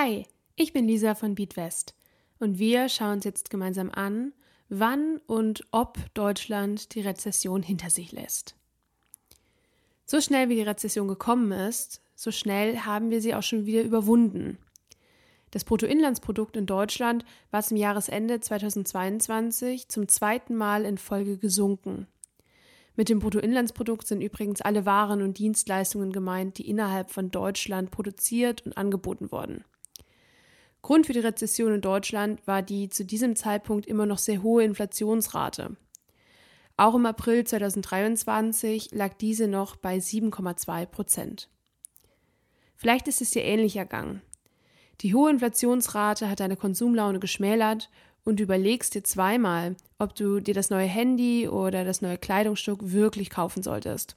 Hi, ich bin Lisa von Beatwest und wir schauen uns jetzt gemeinsam an, wann und ob Deutschland die Rezession hinter sich lässt. So schnell wie die Rezession gekommen ist, so schnell haben wir sie auch schon wieder überwunden. Das Bruttoinlandsprodukt in Deutschland war zum Jahresende 2022 zum zweiten Mal in Folge gesunken. Mit dem Bruttoinlandsprodukt sind übrigens alle Waren und Dienstleistungen gemeint, die innerhalb von Deutschland produziert und angeboten wurden. Grund für die Rezession in Deutschland war die zu diesem Zeitpunkt immer noch sehr hohe Inflationsrate. Auch im April 2023 lag diese noch bei 7,2 Prozent. Vielleicht ist es dir ähnlich ergangen. Die hohe Inflationsrate hat deine Konsumlaune geschmälert und du überlegst dir zweimal, ob du dir das neue Handy oder das neue Kleidungsstück wirklich kaufen solltest.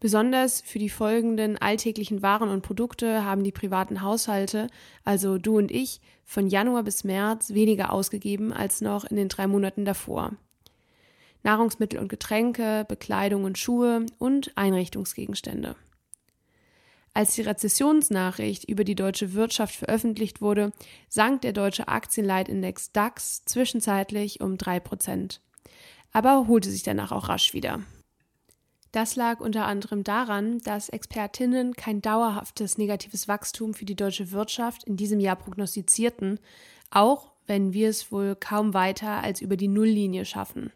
Besonders für die folgenden alltäglichen Waren und Produkte haben die privaten Haushalte, also du und ich, von Januar bis März weniger ausgegeben als noch in den drei Monaten davor. Nahrungsmittel und Getränke, Bekleidung und Schuhe und Einrichtungsgegenstände. Als die Rezessionsnachricht über die deutsche Wirtschaft veröffentlicht wurde, sank der deutsche Aktienleitindex DAX zwischenzeitlich um drei Prozent, aber erholte sich danach auch rasch wieder. Das lag unter anderem daran, dass Expertinnen kein dauerhaftes negatives Wachstum für die deutsche Wirtschaft in diesem Jahr prognostizierten, auch wenn wir es wohl kaum weiter als über die Nulllinie schaffen.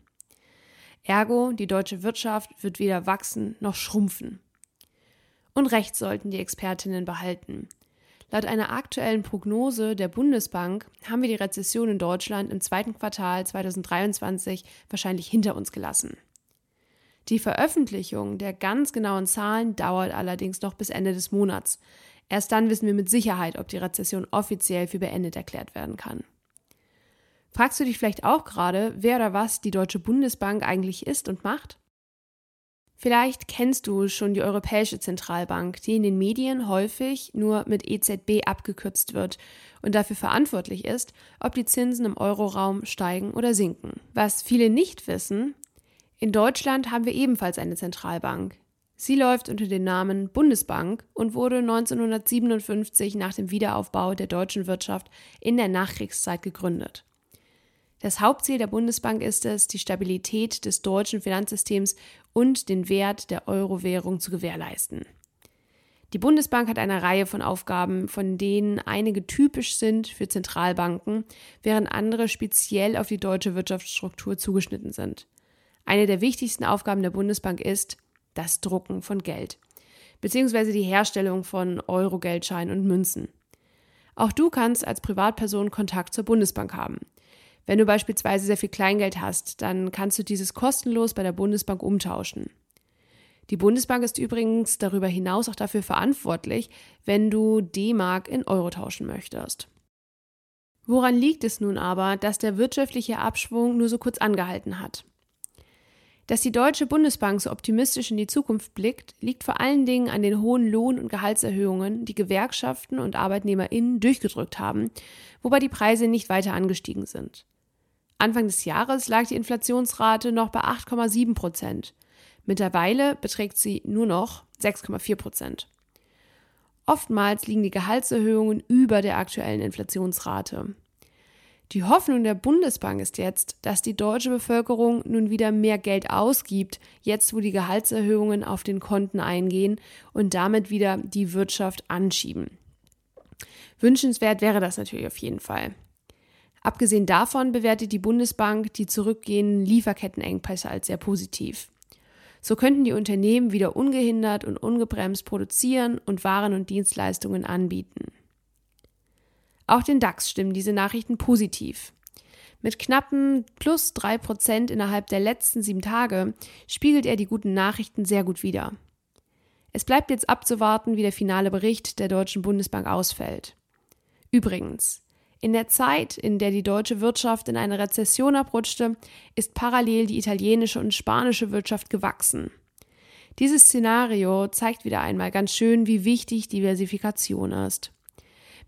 Ergo, die deutsche Wirtschaft wird weder wachsen noch schrumpfen. Und recht sollten die Expertinnen behalten. Laut einer aktuellen Prognose der Bundesbank haben wir die Rezession in Deutschland im zweiten Quartal 2023 wahrscheinlich hinter uns gelassen. Die Veröffentlichung der ganz genauen Zahlen dauert allerdings noch bis Ende des Monats. Erst dann wissen wir mit Sicherheit, ob die Rezession offiziell für beendet erklärt werden kann. Fragst du dich vielleicht auch gerade, wer oder was die Deutsche Bundesbank eigentlich ist und macht? Vielleicht kennst du schon die Europäische Zentralbank, die in den Medien häufig nur mit EZB abgekürzt wird und dafür verantwortlich ist, ob die Zinsen im Euroraum steigen oder sinken. Was viele nicht wissen, in Deutschland haben wir ebenfalls eine Zentralbank. Sie läuft unter dem Namen Bundesbank und wurde 1957 nach dem Wiederaufbau der deutschen Wirtschaft in der Nachkriegszeit gegründet. Das Hauptziel der Bundesbank ist es, die Stabilität des deutschen Finanzsystems und den Wert der Euro-Währung zu gewährleisten. Die Bundesbank hat eine Reihe von Aufgaben, von denen einige typisch sind für Zentralbanken, während andere speziell auf die deutsche Wirtschaftsstruktur zugeschnitten sind. Eine der wichtigsten Aufgaben der Bundesbank ist das Drucken von Geld, beziehungsweise die Herstellung von Euro-Geldscheinen und Münzen. Auch du kannst als Privatperson Kontakt zur Bundesbank haben. Wenn du beispielsweise sehr viel Kleingeld hast, dann kannst du dieses kostenlos bei der Bundesbank umtauschen. Die Bundesbank ist übrigens darüber hinaus auch dafür verantwortlich, wenn du D-Mark in Euro tauschen möchtest. Woran liegt es nun aber, dass der wirtschaftliche Abschwung nur so kurz angehalten hat? Dass die Deutsche Bundesbank so optimistisch in die Zukunft blickt, liegt vor allen Dingen an den hohen Lohn- und Gehaltserhöhungen, die Gewerkschaften und ArbeitnehmerInnen durchgedrückt haben, wobei die Preise nicht weiter angestiegen sind. Anfang des Jahres lag die Inflationsrate noch bei 8,7 Prozent. Mittlerweile beträgt sie nur noch 6,4 Prozent. Oftmals liegen die Gehaltserhöhungen über der aktuellen Inflationsrate. Die Hoffnung der Bundesbank ist jetzt, dass die deutsche Bevölkerung nun wieder mehr Geld ausgibt, jetzt wo die Gehaltserhöhungen auf den Konten eingehen und damit wieder die Wirtschaft anschieben. Wünschenswert wäre das natürlich auf jeden Fall. Abgesehen davon bewertet die Bundesbank die zurückgehenden Lieferkettenengpässe als sehr positiv. So könnten die Unternehmen wieder ungehindert und ungebremst produzieren und Waren und Dienstleistungen anbieten. Auch den DAX stimmen diese Nachrichten positiv. Mit knappen plus drei Prozent innerhalb der letzten sieben Tage spiegelt er die guten Nachrichten sehr gut wider. Es bleibt jetzt abzuwarten, wie der finale Bericht der Deutschen Bundesbank ausfällt. Übrigens, in der Zeit, in der die deutsche Wirtschaft in eine Rezession abrutschte, ist parallel die italienische und spanische Wirtschaft gewachsen. Dieses Szenario zeigt wieder einmal ganz schön, wie wichtig Diversifikation ist.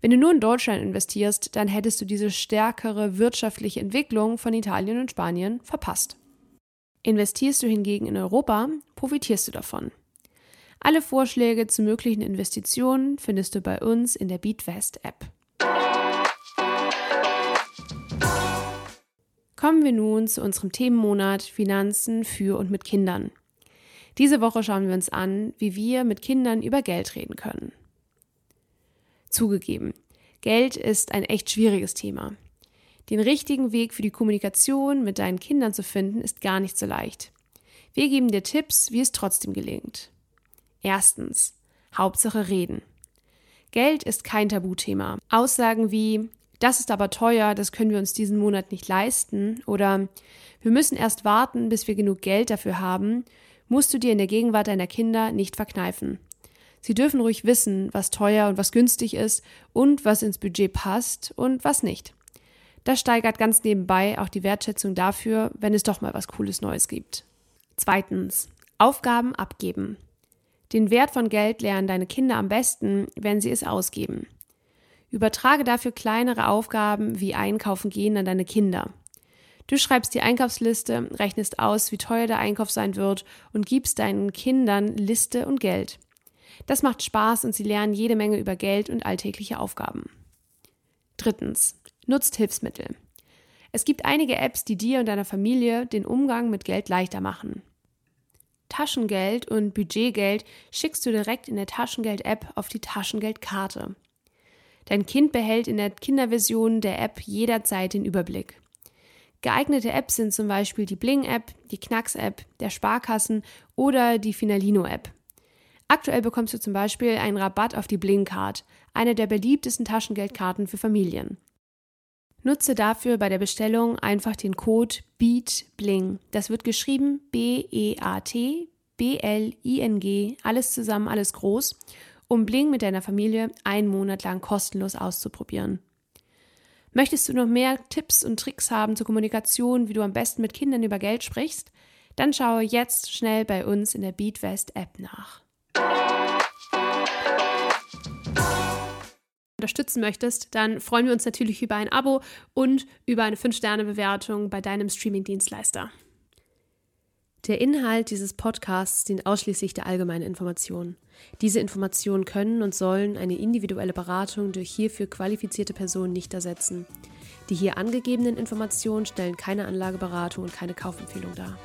Wenn du nur in Deutschland investierst, dann hättest du diese stärkere wirtschaftliche Entwicklung von Italien und Spanien verpasst. Investierst du hingegen in Europa, profitierst du davon. Alle Vorschläge zu möglichen Investitionen findest du bei uns in der BeatWest App. Kommen wir nun zu unserem Themenmonat Finanzen für und mit Kindern. Diese Woche schauen wir uns an, wie wir mit Kindern über Geld reden können. Zugegeben, Geld ist ein echt schwieriges Thema. Den richtigen Weg für die Kommunikation mit deinen Kindern zu finden, ist gar nicht so leicht. Wir geben dir Tipps, wie es trotzdem gelingt. Erstens, Hauptsache reden. Geld ist kein Tabuthema. Aussagen wie das ist aber teuer, das können wir uns diesen Monat nicht leisten oder wir müssen erst warten, bis wir genug Geld dafür haben, musst du dir in der Gegenwart deiner Kinder nicht verkneifen. Sie dürfen ruhig wissen, was teuer und was günstig ist und was ins Budget passt und was nicht. Das steigert ganz nebenbei auch die Wertschätzung dafür, wenn es doch mal was Cooles Neues gibt. Zweitens. Aufgaben abgeben. Den Wert von Geld lernen deine Kinder am besten, wenn sie es ausgeben. Übertrage dafür kleinere Aufgaben wie Einkaufen gehen an deine Kinder. Du schreibst die Einkaufsliste, rechnest aus, wie teuer der Einkauf sein wird und gibst deinen Kindern Liste und Geld. Das macht Spaß und sie lernen jede Menge über Geld und alltägliche Aufgaben. Drittens. Nutzt Hilfsmittel. Es gibt einige Apps, die dir und deiner Familie den Umgang mit Geld leichter machen. Taschengeld und Budgetgeld schickst du direkt in der Taschengeld-App auf die Taschengeldkarte. Dein Kind behält in der Kinderversion der App jederzeit den Überblick. Geeignete Apps sind zum Beispiel die Bling-App, die Knacks-App, der Sparkassen oder die Finalino-App. Aktuell bekommst du zum Beispiel einen Rabatt auf die Bling-Card, eine der beliebtesten Taschengeldkarten für Familien. Nutze dafür bei der Bestellung einfach den Code BEATBLING. Das wird geschrieben B-E-A-T, B-L-I-N-G, alles zusammen, alles groß, um Bling mit deiner Familie einen Monat lang kostenlos auszuprobieren. Möchtest du noch mehr Tipps und Tricks haben zur Kommunikation, wie du am besten mit Kindern über Geld sprichst? Dann schaue jetzt schnell bei uns in der BeatWest App nach. Unterstützen möchtest, dann freuen wir uns natürlich über ein Abo und über eine 5-Sterne-Bewertung bei deinem Streaming-Dienstleister. Der Inhalt dieses Podcasts dient ausschließlich der allgemeinen Information. Diese Informationen können und sollen eine individuelle Beratung durch hierfür qualifizierte Personen nicht ersetzen. Die hier angegebenen Informationen stellen keine Anlageberatung und keine Kaufempfehlung dar.